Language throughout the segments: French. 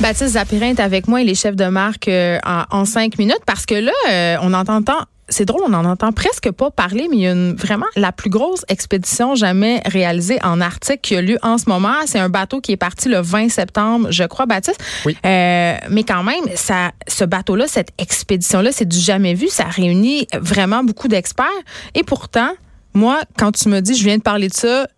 Baptiste Zapirin est avec moi et les chefs de marque euh, en, en cinq minutes parce que là, euh, on entend tant. C'est drôle, on en entend presque pas parler, mais il y a une, vraiment la plus grosse expédition jamais réalisée en Arctique qui a lieu en ce moment. C'est un bateau qui est parti le 20 septembre, je crois, Baptiste. Oui. Euh, mais quand même, ça, ce bateau-là, cette expédition-là, c'est du jamais vu. Ça réunit vraiment beaucoup d'experts. Et pourtant, moi, quand tu me dis, je viens de parler de ça,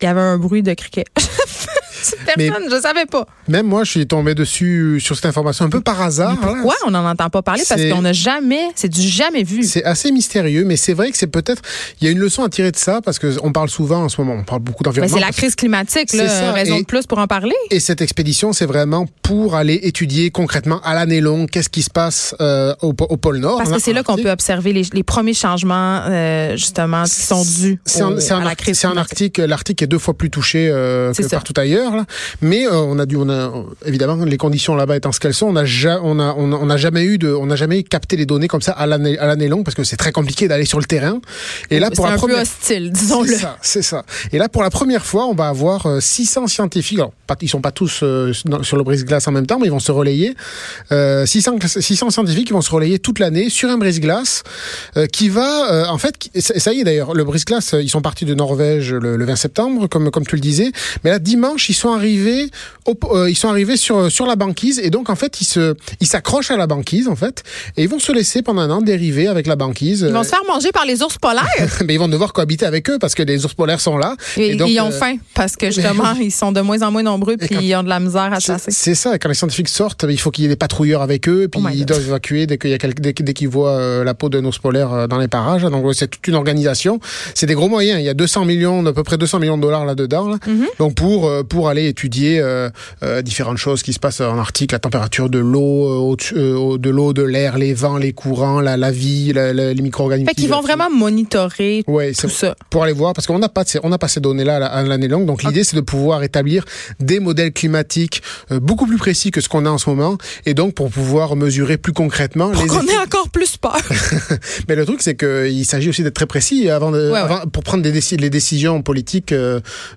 il y avait un bruit de criquet. Personne, je savais pas. Même moi, je suis tombé dessus sur cette information un peu par hasard. Mais pourquoi on n'en entend pas parler? Parce qu'on n'a jamais, c'est du jamais vu. C'est assez mystérieux, mais c'est vrai que c'est peut-être. Il y a une leçon à tirer de ça parce que on parle souvent en ce moment, on parle beaucoup Mais d'environnement. c'est la crise climatique, C'est là, ça, raison et- de plus pour en parler. Et cette expédition, c'est vraiment pour aller étudier concrètement à l'année longue qu'est-ce qui se passe euh, au, pôle Nord. Parce que c'est là qu'on peut observer les, les premiers changements, euh, justement, qui sont dus en, en à la crise c'est en. Arctique. L'Arctique est deux fois plus touché euh, que ça. partout ailleurs. Là. Mais euh, on a dû, on a évidemment les conditions là-bas étant ce qu'elles sont, on n'a ja, on a, on a, on a jamais eu de, on n'a jamais capté les données comme ça à l'année à l'année longue parce que c'est très compliqué d'aller sur le terrain. Et là, pour la un première peu hostile, disons-le. C'est ça, c'est ça. Et là, pour la première fois, on va avoir euh, 600 scientifiques. Alors, pas, ils sont pas tous euh, sur le brise-glace en même temps, mais ils vont se relayer. Euh, 600, 600 scientifiques qui vont se relayer toute l'année sur un brise-glace euh, qui va, euh, en fait, qui- ça y est d'ailleurs, le brise-glace, euh, ils sont partis de Norvège le, le 20 septembre, comme comme tu le disais. Mais là, dimanche, ils sont arrivés, au, euh, ils sont arrivés sur sur la banquise et donc en fait, ils se, ils s'accrochent à la banquise en fait et ils vont se laisser pendant un an dériver avec la banquise. Ils vont Euh, se faire manger par les ours polaires. mais ils vont devoir cohabiter avec eux parce que les ours polaires sont là. Et, donc, ils ont euh, faim parce que justement, ils sont de moins en moins nombreux puis ils ont de la misère à chasser. c'est ça, quand les scientifiques sortent, il faut qu'il y ait des patrouilleurs avec eux, puis Oh ils doivent évacuer dès qu'il y a quel- dès, dès qu'ils voient euh, la peau d'un ours polaire euh, dans les parages. Donc c'est toute une organisation. C'est des gros moyens. Il y a 200 millions, à peu près 200 millions de dollars là-dedans. Là. Mhm. Donc pour euh, pour aller étudier euh, euh, différentes choses qui se passent en Arctique, la température de l'eau, euh, de l'eau, de l'air, les vents, les courants, la, la vie, la- la- les micro-organismes. Fait qu'ils vont vraiment monitorer Ouais, tout ça. pour aller voir, parce qu'on n'a pas, on n'a pas ces données-là à la- à l'année longue. Donc l'idée, c'est de pouvoir établir des modèles climatiques beaucoup plus précis que ce qu'on a en ce moment, et donc pour pouvoir mesurer plus concrètement Pour qu'on ait encore plus peur. Mais le truc, c'est qu'il s'agit aussi d'être très précis avant, de, Ouais, ouais. avant- pour prendre des les décisions politiques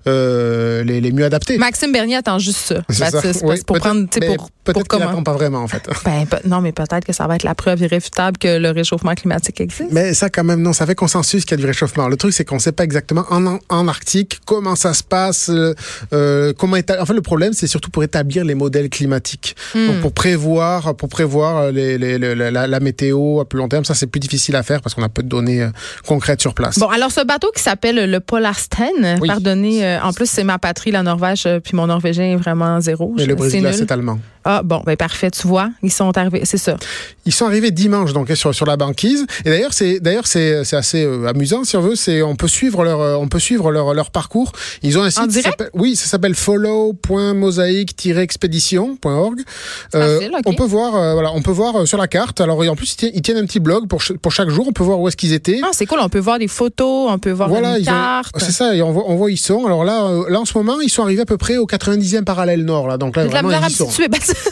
les, les mieux adaptées. Maxime Bernier attend juste ça. Baptiste, Oui, pour prendre, tu sais, mais pour, pour comment? pas vraiment en fait. Ben, pe- non, mais peut-être que ça va être la preuve irréfutable que le réchauffement climatique existe. Mais ça, quand même, non, ça fait consensus qu'il y a du réchauffement. Le truc, c'est qu'on ne sait pas exactement en, en Arctique comment ça se passe, euh, euh, comment éta- En fait, le problème, c'est surtout pour établir les modèles climatiques. Hmm. Donc, pour prévoir, pour prévoir les, les- les- la, la météo à plus long terme, ça, c'est plus difficile à faire parce qu'on a peu de données euh, concrètes sur place. Bon, alors ce bateau qui s'appelle le Polarsten, Oui. pardonnez, euh, en plus c'est ma patrie, la Norvège, euh, puis mon norvégien est vraiment zéro. Mais Je- le nul. c'est allemand. Ah bon, ben parfait, tu vois, ils sont arrivés, c'est ça. Ils sont arrivés dimanche donc sur sur la banquise et d'ailleurs c'est d'ailleurs c'est c'est assez euh, amusant si on veut c'est on peut suivre leur euh, on peut suivre leur leur parcours ils ont un site qui s'appelle- oui ça s'appelle follow.mosaïque-expédition.org Facile, ok. on peut voir euh, voilà on peut voir euh, sur la carte alors en plus ils tiennent, un petit blog pour ch- pour chaque jour on peut voir où est-ce qu'ils étaient Ah, c'est cool, on peut voir des photos, on peut voir voilà, une carte. c'est ça, et on voit, on voit ils sont. Alors là, euh, là en ce moment, ils sont arrivés à peu près au 90e parallèle nord, là. Donc là, vraiment, ils y sont.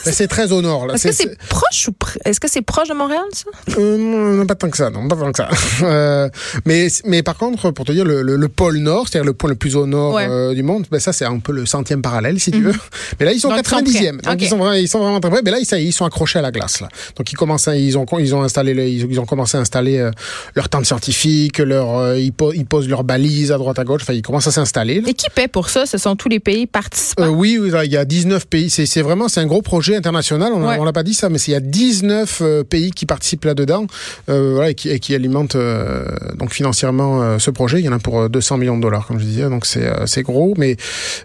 C'est- très au nord. Est-ce que c'est proche ou pr- est-ce que c'est proche de Montréal, ça? Euh, non, pas tant que ça, non, pas tant que ça. Euh, mais, mais par contre, pour te dire, le, le, le pôle nord, c'est-à-dire le point le plus au nord Ouais. euh, du monde, ben ça, c'est un peu le centième parallèle, si tu veux. Mais là, ils sont Donc, ils sont 90e. prêts. donc, ils, sont, vra- ils sont vraiment très près. Mais là, ça ils sont accrochés à la glace, là. Donc, ils commencent à, ils ont, ils ont installé, ils, ont commencé à installer euh, leur tente scientifique, leur, ils, po- ils posent leurs balises à droite à gauche. Enfin, ils commencent à s'installer. Et qui paie pour ça? Ce sont tous les pays participants. Oui, il y a 19 pays. C'est c'est vraiment c'est un gros projet international. On Ouais. on l'a pas dit ça, mais il y a 19 euh, pays qui participent là-dedans euh, voilà, et, qui, et qui alimentent euh, donc financièrement ce projet. Il y en a pour euh, 200 millions de dollars, comme je disais. Donc c'est gros, mais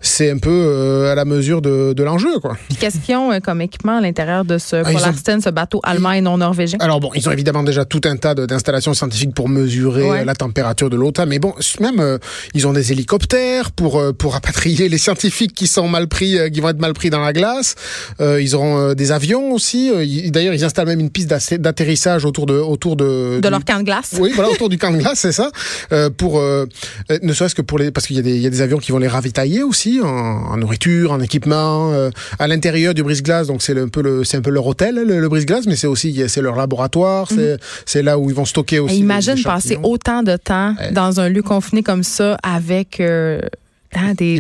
c'est un peu à la mesure de, de l'enjeu, quoi. Puis qu'est-ce qu'ils ont comme équipement à l'intérieur de ce Ah, ils ont- Polarsten, ce bateau allemand et non norvégien? Alors bon, ils ont évidemment déjà tout un tas d'installations scientifiques pour mesurer Ouais. la température de l'eau. Mais bon, même euh, ils ont des hélicoptères pour euh, pour rapatrier les scientifiques scientifiques qui sont mal pris, euh, qui vont être mal pris dans la glace. Euh, ils auront des avions aussi. D'ailleurs, ils installent même une piste d'atterrissage autour de autour de de leur camp de glace. Oui, voilà, autour du camp de glace, c'est ça. pour ne serait-ce que pour les parce qu'il y a des il y a des avions qui vont les ravitailler aussi en, en nourriture, en équipement, à l'intérieur du brise-glace. Donc c'est un peu le c'est un peu leur hôtel le, le brise-glace, mais c'est aussi c'est leur laboratoire. C'est mhm. c'est là où ils vont stocker aussi. Et imagine passer autant de temps dans un lieu confiné comme ça avec euh, Hein, des,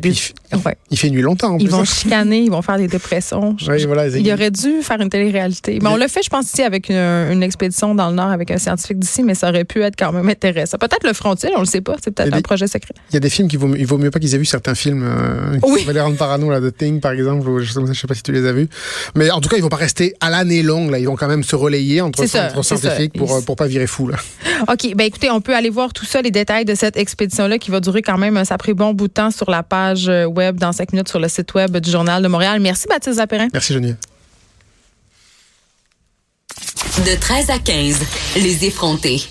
il, fait nuit longtemps. ils vont chicaner, ils vont faire des dépressions. il aurait dû faire une télé-réalité. Mais on le fait, je pense, ici avec une, expédition dans le Nord avec un scientifique d'ici, mais ça aurait pu être quand même intéressant. Peut-être le frontier, on le sait pas. C'est peut-être un projet secret. Il y a des films qui vaut, il vaut mieux pas qu'ils aient vu certains films. Euh, oui. les rendre parano, là, The Thing, par exemple. je, ne sais pas si tu les as vus. Mais en tout cas, ils vont pas rester à l'année longue. Là, ils vont quand même se relayer entre, centres scientifiques pour, euh, pour pas virer fou. Là. OK. Ben écoutez, on peut aller voir tout ça, les détails de cette expédition-là qui va durer quand même, ça a pris bon bout de temps sur la page euh, web dans cinq minutes sur le site web du Journal de Montréal. Merci, Baptiste Zapérin. Merci, Geneviève. De 13 à 15, les effrontés.